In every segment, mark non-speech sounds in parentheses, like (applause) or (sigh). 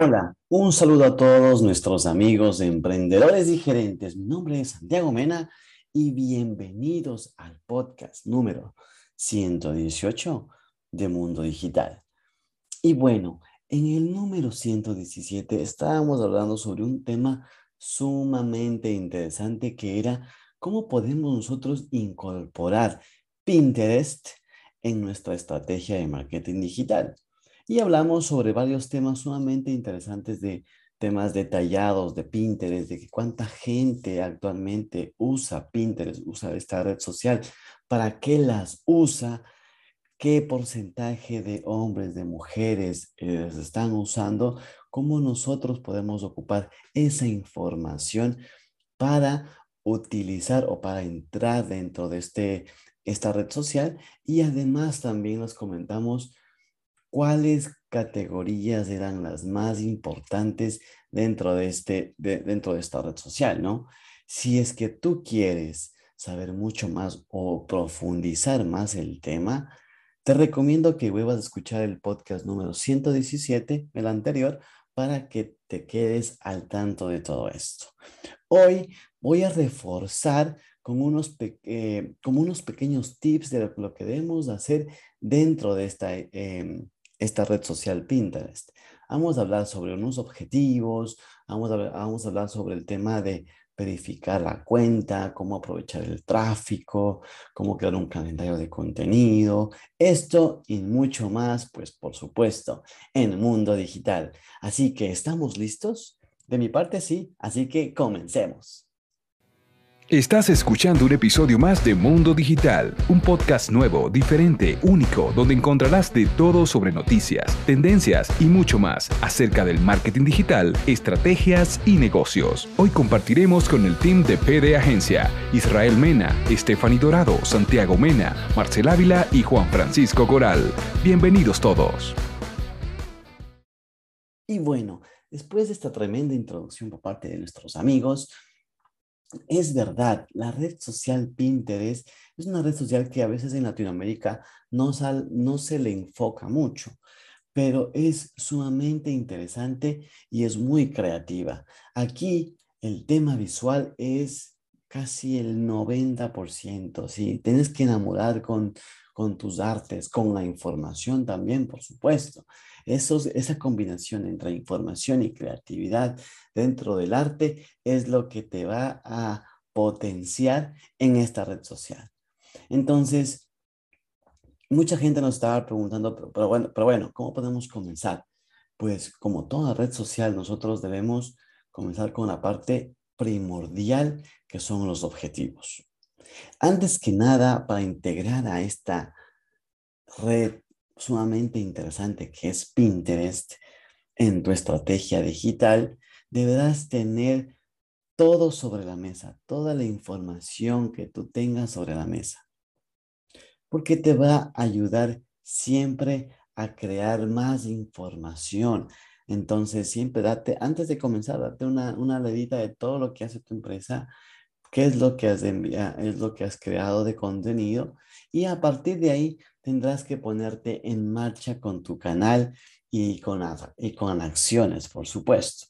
Hola, un saludo a todos nuestros amigos emprendedores y gerentes. Mi nombre es Santiago Mena y bienvenidos al podcast número 118 de Mundo Digital. Y bueno, en el número 117 estábamos hablando sobre un tema sumamente interesante que era cómo podemos nosotros incorporar Pinterest en nuestra estrategia de marketing digital. Y hablamos sobre varios temas sumamente interesantes de temas detallados de Pinterest, de que cuánta gente actualmente usa Pinterest, usa esta red social, para qué las usa, qué porcentaje de hombres, de mujeres eh, están usando, cómo nosotros podemos ocupar esa información para utilizar o para entrar dentro de este, esta red social. Y además también nos comentamos cuáles categorías eran las más importantes dentro de, este, dentro de esta red social, ¿no? Si es que tú quieres saber mucho más o profundizar más el tema, te recomiendo que vuelvas a escuchar el podcast número 117, el anterior, para que te quedes al tanto de todo esto. Hoy voy a reforzar con unos, eh, unos pequeños tips de lo que debemos hacer dentro de esta em, esta red social Pinterest. Vamos a hablar sobre unos objetivos, vamos a, vamos a hablar sobre el tema de verificar la cuenta, cómo aprovechar el tráfico, cómo crear un calendario de contenido, esto y mucho más, pues por supuesto, en mundo digital. Así que, ¿estamos listos? De mi parte sí, así que comencemos. Estás escuchando un episodio más de Mundo Digital, un podcast nuevo, diferente, único, donde encontrarás de todo sobre noticias, tendencias y mucho más acerca del marketing digital, estrategias y negocios. Hoy compartiremos con el team de PD Agencia, Israel Mena, Stephanie Dorado, Santiago Mena, Marcel Ávila y Juan Francisco Coral. Bienvenidos todos. Y bueno, después de esta tremenda introducción por parte de nuestros amigos, es verdad, la red social Pinterest es una red social que a veces en Latinoamérica no, no se le enfoca mucho, pero es sumamente interesante y es muy creativa. Aquí el tema visual es casi el 90%, ¿sí? Tienes que enamorar con, con tus artes, con la información también, por supuesto. Eso, esa combinación entre información y creatividad dentro del arte es lo que te va a potenciar en esta red social. Entonces, mucha gente nos estaba preguntando, pero, bueno, pero bueno, ¿cómo podemos comenzar? Pues como toda red social, nosotros debemos comenzar con la parte primordial que son los objetivos. Antes que nada, para integrar a esta red sumamente interesante que es Pinterest en tu estrategia digital, deberás tener todo sobre la mesa, toda la información que tú tengas sobre la mesa, porque te va a ayudar siempre a crear más información. Entonces, siempre date, antes de comenzar, date una, una ledita de todo lo que hace tu empresa, qué es lo que has enviado, es lo que has creado de contenido y a partir de ahí tendrás que ponerte en marcha con tu canal y con, acciones, por supuesto.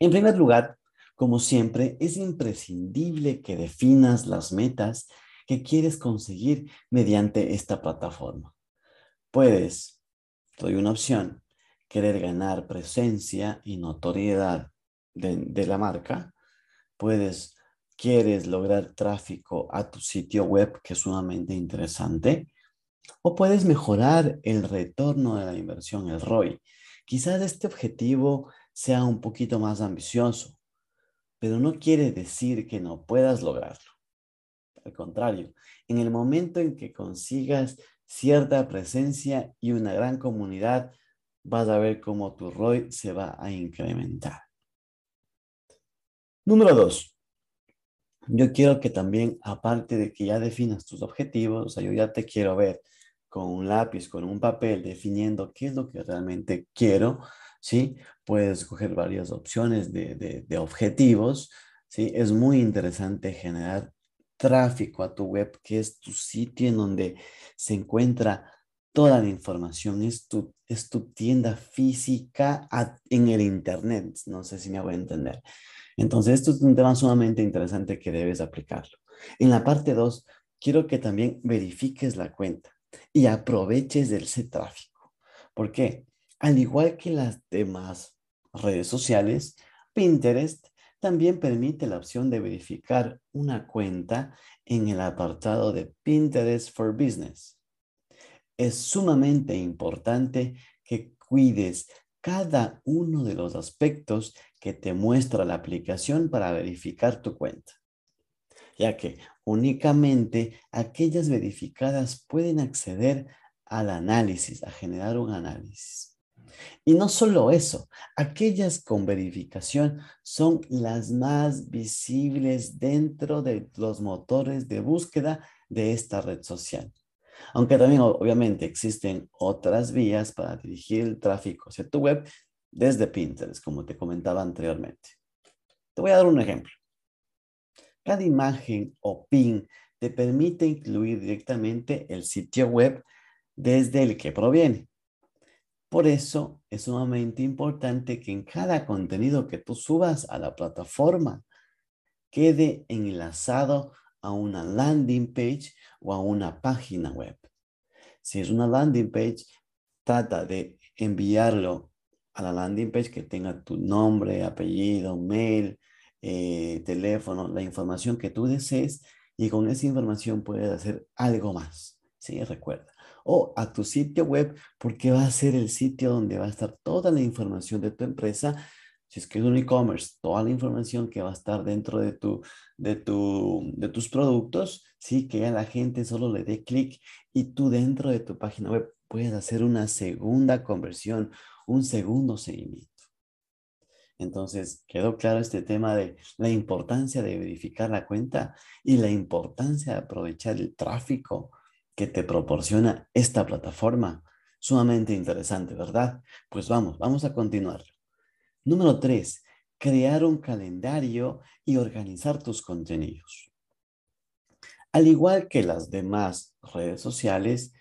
En primer lugar, como siempre, es imprescindible que definas las metas que quieres conseguir mediante esta plataforma. Puedes, doy una opción, querer ganar presencia y notoriedad de la marca. Puedes quieres lograr tráfico a tu sitio web, que es sumamente interesante, o puedes mejorar el retorno de la inversión, el ROI. Quizás este objetivo sea un poquito más ambicioso, pero no quiere decir que no puedas lograrlo. Al contrario, en el momento en que consigas cierta presencia y una gran comunidad, vas a ver cómo tu ROI se va a incrementar. Número dos, yo quiero que también, aparte de que ya definas tus objetivos, o sea, yo ya te quiero ver con un lápiz, con un papel, definiendo qué es lo que realmente quiero, ¿sí? Puedes escoger varias opciones de, de, objetivos, ¿sí? Es muy interesante generar tráfico a tu web, que es tu sitio en donde se encuentra toda la información, es tu, es tu tienda física en el Internet. No sé si me voy a entender. Entonces, esto es un tema sumamente interesante que debes aplicarlo. En la parte 2, quiero que también verifiques la cuenta y aproveches ese tráfico. ¿Por qué? Al igual que las demás redes sociales, Pinterest también permite la opción de verificar una cuenta en el apartado de Pinterest for Business. Es sumamente importante que cuides cada uno de los aspectos que te muestra la aplicación para verificar tu cuenta, ya que únicamente aquellas verificadas pueden acceder al análisis, a generar un análisis. Y no solo eso, aquellas con verificación son las más visibles dentro de los motores de búsqueda de esta red social. Aunque también obviamente existen otras vías para dirigir el tráfico hacia tu web desde Pinterest, como te comentaba anteriormente. Te voy a dar un ejemplo. Cada imagen o pin te permite incluir directamente el sitio web desde el que proviene. Por eso es sumamente importante que en cada contenido que tú subas a la plataforma quede enlazado a una landing page o a una página web. Si es una landing page, trata de enviarlo a la landing page que tenga tu nombre, apellido, mail, eh, teléfono, la información que tú desees y con esa información puedes hacer algo más. Sí, recuerda. O a tu sitio web porque va a ser el sitio donde va a estar toda la información de tu empresa si es que es un e-commerce, toda la información que va a estar dentro de, tu, de, tu, de tus productos, sí, que a la gente solo le dé clic y tú dentro de tu página web puedes hacer una segunda conversión, un segundo seguimiento. Entonces, quedó claro este tema de la importancia de verificar la cuenta y la importancia de aprovechar el tráfico que te proporciona esta plataforma. Sumamente interesante, ¿verdad? Pues vamos, vamos a continuar. Número tres, crear un calendario y organizar tus contenidos. Al igual que las demás redes sociales,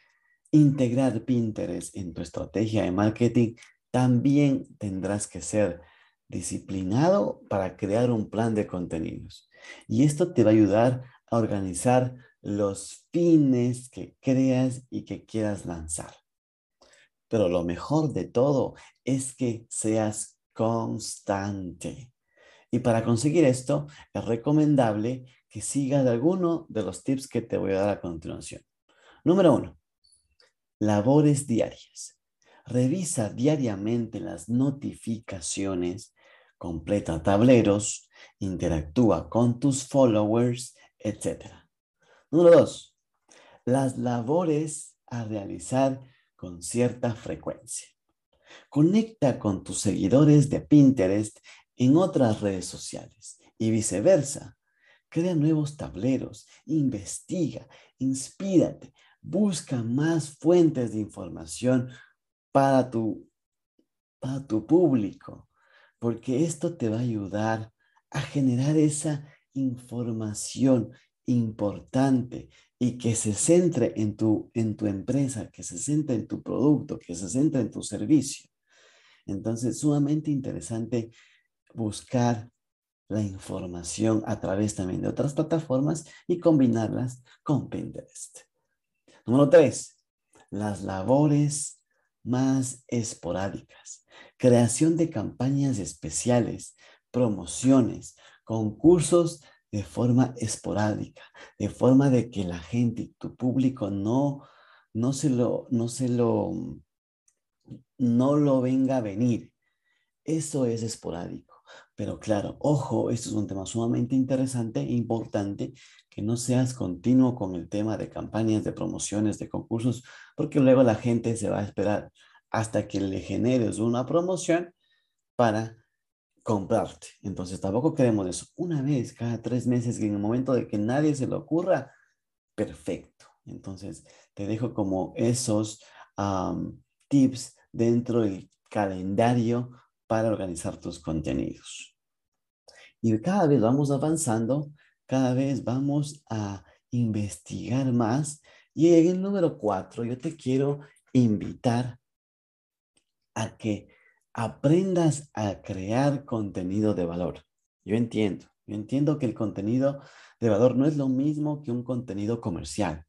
integrar Pinterest en tu estrategia de marketing también tendrás que ser disciplinado para crear un plan de contenidos. Y esto te va a ayudar a organizar los fines que creas y que quieras lanzar. Pero lo mejor de todo es que seas constante. Y para conseguir esto, es recomendable que sigas alguno de los tips que te voy a dar a continuación. Número uno, labores diarias. Revisa diariamente las notificaciones, completa tableros, interactúa con tus followers, etc. Número dos, las labores a realizar con cierta frecuencia. Conecta con tus seguidores de Pinterest en otras redes sociales y viceversa. Crea nuevos tableros, investiga, inspírate, busca más fuentes de información para tu, para tu público, porque esto te va a ayudar a generar esa información importante y que se centre en tu, en tu empresa, que se centre en tu producto, que se centre en tu servicio. Entonces, sumamente interesante buscar la información a través también de otras plataformas y combinarlas con Pinterest. Número tres, las labores más esporádicas. Creación de campañas especiales, promociones, concursos de forma esporádica, de forma de que la gente, tu público no, no se lo, no se lo, no lo venga a venir. Eso es esporádico. Pero claro, ojo, esto es un tema sumamente interesante e importante, que no seas continuo con el tema de campañas, de promociones, de concursos, porque luego la gente se va a esperar hasta que le generes una promoción para comprarte. Entonces tampoco queremos eso. Una vez cada tres meses, en el momento de que nadie se le ocurra, perfecto. Entonces te dejo como esos tips dentro del calendario para organizar tus contenidos. Y cada vez vamos avanzando, cada vez vamos a investigar más. Y en el número cuatro, yo te quiero invitar a que aprendas a crear contenido de valor. Yo entiendo, yo entiendo que el contenido de valor no es lo mismo que un contenido comercial.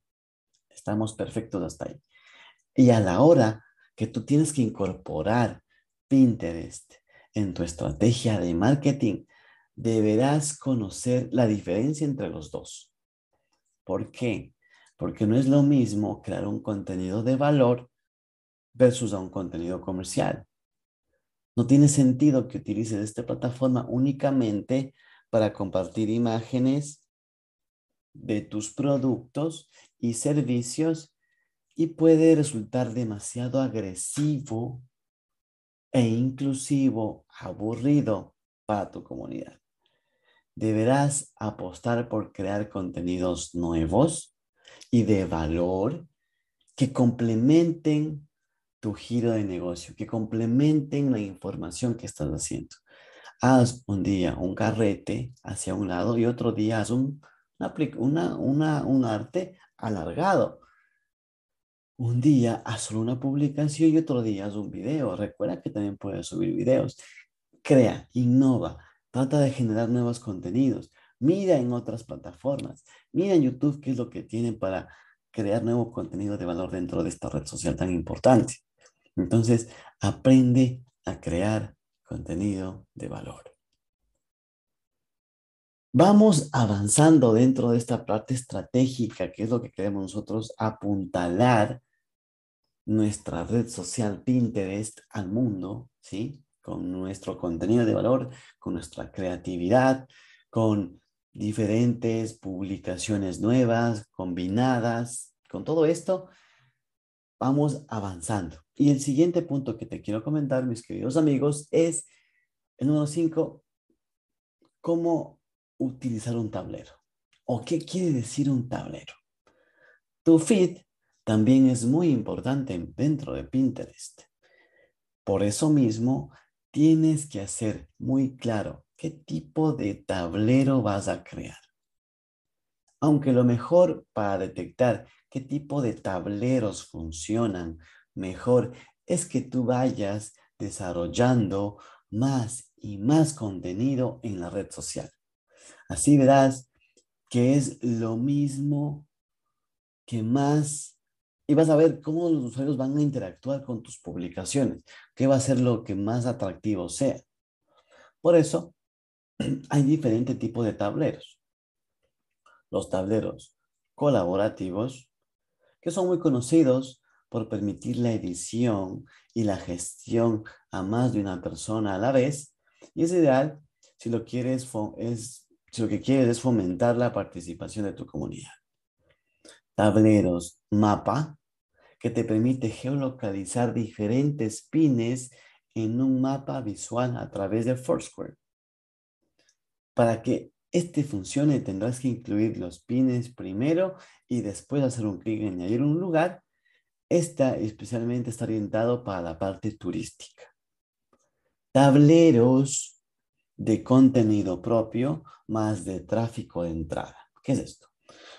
Estamos perfectos hasta ahí. Y a la hora que tú tienes que incorporar Pinterest en tu estrategia de marketing, deberás conocer la diferencia entre los dos. ¿Por qué? Porque no es lo mismo crear un contenido de valor versus un contenido comercial. No tiene sentido que utilices esta plataforma únicamente para compartir imágenes de tus productos y servicios y puede resultar demasiado agresivo e inclusivo, aburrido para tu comunidad. Deberás apostar por crear contenidos nuevos y de valor que complementen tu giro de negocio, que complementen la información que estás haciendo. Haz un día un carrete hacia un lado y otro día haz un, una, una, un arte alargado. Un día haz solo una publicación y otro día haz un video. Recuerda que también puedes subir videos. Crea, innova, trata de generar nuevos contenidos. Mira en otras plataformas. Mira en YouTube qué es lo que tienen para crear nuevo contenido de valor dentro de esta red social tan importante. Entonces, aprende a crear contenido de valor. Vamos avanzando dentro de esta parte estratégica, que es lo que queremos nosotros apuntalar nuestra red social Pinterest al mundo, ¿sí? Con nuestro contenido de valor, con nuestra creatividad, con diferentes publicaciones nuevas, combinadas, con todo esto, vamos avanzando. Y el siguiente punto que te quiero comentar, mis queridos amigos, es el número 5, cómo utilizar un tablero. ¿O qué quiere decir un tablero? Tu feed también es muy importante dentro de Pinterest. Por eso mismo, tienes que hacer muy claro qué tipo de tablero vas a crear. Aunque lo mejor para detectar qué tipo de tableros funcionan mejor es que tú vayas desarrollando más y más contenido en la red social. Así verás que es lo mismo que más y vas a ver cómo los usuarios van a interactuar con tus publicaciones, qué va a ser lo que más atractivo sea. Por eso, (clears throat) hay diferentes tipos de tableros. Los tableros colaborativos, que son muy conocidos por permitir la edición y la gestión a más de una persona a la vez, y es ideal si lo quieres es si lo que quieres es fomentar la participación de tu comunidad. Tableros mapa, que te permite geolocalizar diferentes pines en un mapa visual a través de Foursquare. Para que este funcione tendrás que incluir los pines primero y después hacer un clic en añadir un lugar. Esta especialmente está orientado para la parte turística. Tableros de contenido propio más de tráfico de entrada. ¿Qué es esto?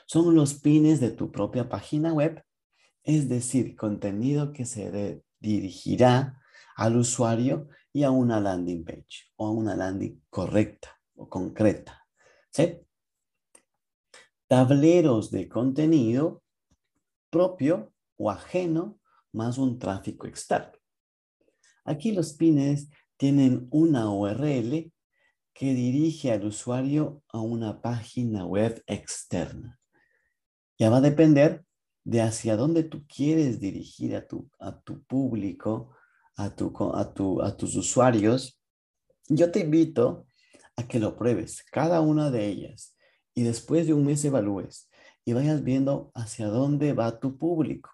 Son los pines de tu propia página web es decir, contenido que se dirigirá al usuario y a una landing page o a una landing correcta o concreta. ¿sí? Tableros de contenido propio o ajeno más un tráfico externo. Aquí los pines tienen una URL que dirige al usuario a una página web externa. Ya va a depender de hacia dónde tú quieres dirigir a tu, a tu público, a, tu, a, tu, a tus usuarios, yo te invito a que lo pruebes, cada una de ellas, y después de un mes evalúes y vayas viendo hacia dónde va tu público,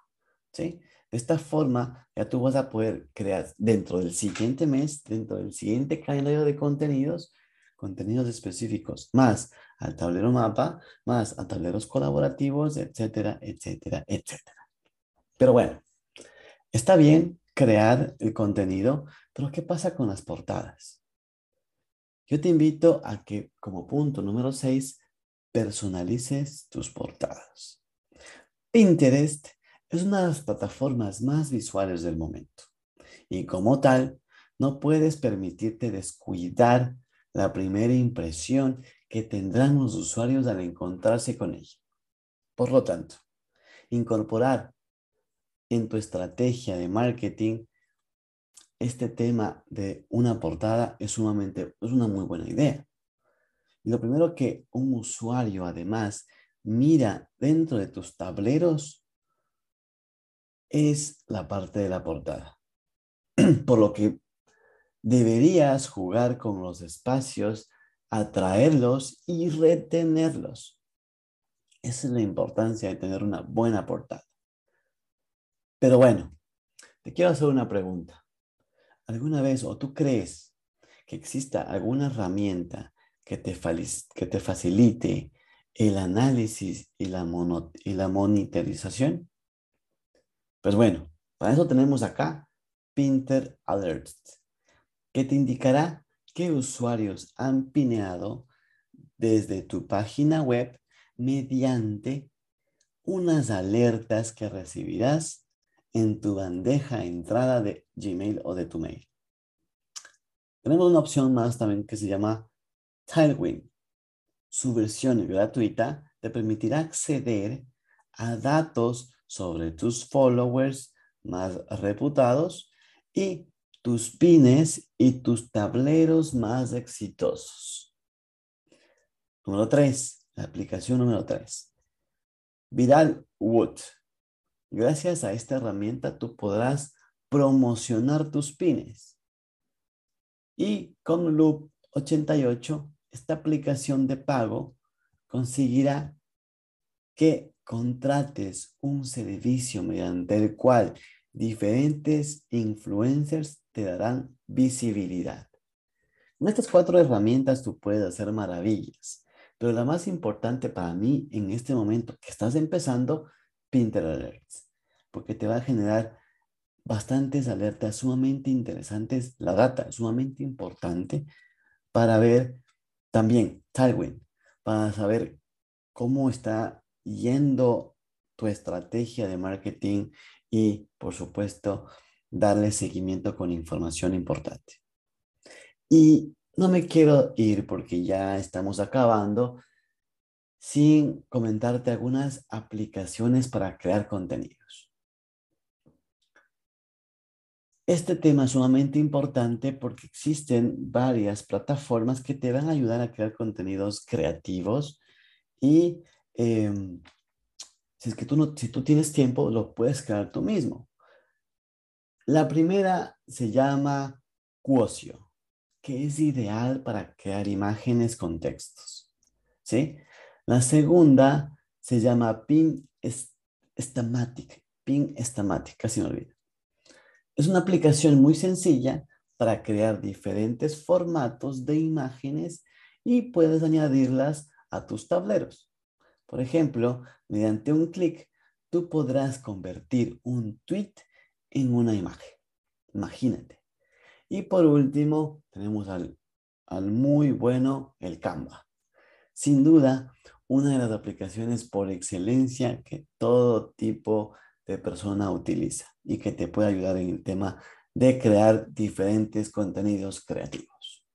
¿sí? De esta forma, ya tú vas a poder crear dentro del siguiente mes, dentro del siguiente calendario de contenidos, contenidos específicos, más al tablero mapa, más a tableros colaborativos, etcétera, etcétera, etcétera. Pero bueno, está bien crear el contenido, pero ¿qué pasa con las portadas? Yo te invito a que como punto número 6, personalices tus portadas. Pinterest es una de las plataformas más visuales del momento y como tal, no puedes permitirte descuidar la primera impresión que tendrán los usuarios al encontrarse con ella. Por lo tanto, incorporar en tu estrategia de marketing este tema de una portada es sumamente, es una muy buena idea. Y lo primero que un usuario además mira dentro de tus tableros es la parte de la portada. (clears throat) Por lo que deberías jugar con los espacios, atraerlos y retenerlos. Esa es la importancia de tener una buena portada. Pero bueno, te quiero hacer una pregunta. ¿Alguna vez o tú crees que exista alguna herramienta que te, que te facilite el análisis y la, y la monitorización? Pues bueno, para eso tenemos acá Pinter Alerts, que te indicará qué usuarios han pineado desde tu página web mediante unas alertas que recibirás en tu bandeja entrada de Gmail o de tu mail. Tenemos una opción más también que se llama Tailwind. Su versión gratuita te permitirá acceder a datos sobre tus followers más reputados y tus pines y tus tableros más exitosos. Número 3, la aplicación número 3. Viral Wood. Gracias a esta herramienta tú podrás promocionar tus pines. Y con Loop 88, esta aplicación de pago conseguirá que contrates un servicio mediante el cual diferentes influencers te darán visibilidad. Con estas cuatro herramientas tú puedes hacer maravillas, pero la más importante para mí en este momento que estás empezando Pinterest Alerts, porque te va a generar bastantes alertas sumamente interesantes. La data sumamente importante para ver también Tailwind, para saber cómo está yendo tu estrategia de marketing y, por supuesto, darle seguimiento con información importante. Y no me quiero ir porque ya estamos acabando sin comentarte algunas aplicaciones para crear contenidos. Este tema es sumamente importante porque existen varias plataformas que te van a ayudar a crear contenidos creativos y em, si es que tú no, si tú tienes tiempo, lo puedes crear tú mismo. La primera se llama Quosio, que es ideal para crear imágenes con textos. ¿Sí? La segunda se llama Pin Stamatic. Pin Stamatic, casi me olvido. Es una aplicación muy sencilla para crear diferentes formatos de imágenes y puedes añadirlas a tus tableros. Por ejemplo, mediante un clic, tú podrás convertir un tweet en una imagen. Imagínate. Y por último, tenemos al, al muy bueno, el Canva. Sin duda, una de las aplicaciones por excelencia que todo tipo de persona utiliza y que te puede ayudar en el tema de crear diferentes contenidos creativos.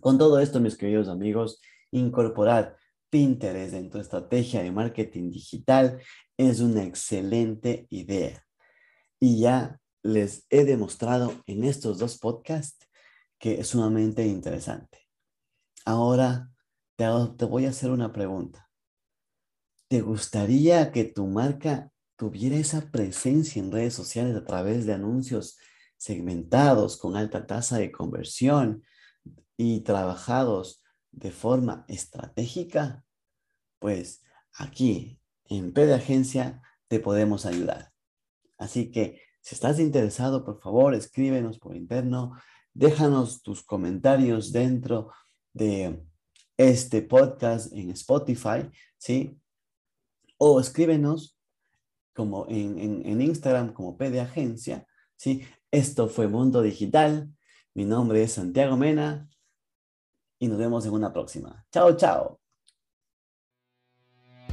Con todo esto, mis queridos amigos, incorporar Pinterest en tu estrategia de marketing digital es una excelente idea. Y ya les he demostrado en estos dos podcasts que es sumamente interesante. Ahora te, voy a hacer una pregunta. ¿Te gustaría que tu marca tuviera esa presencia en redes sociales a través de anuncios segmentados con alta tasa de conversión y trabajados de forma estratégica? Pues aquí en P de Agencia te podemos ayudar. Así que si estás interesado, por favor, escríbenos por interno, déjanos tus comentarios dentro de este podcast en Spotify, ¿sí? O escríbenos como en, en, Instagram como P de Agencia, ¿sí? Esto fue Mundo Digital. Mi nombre es Santiago Mena y nos vemos en una próxima. Chao, chao.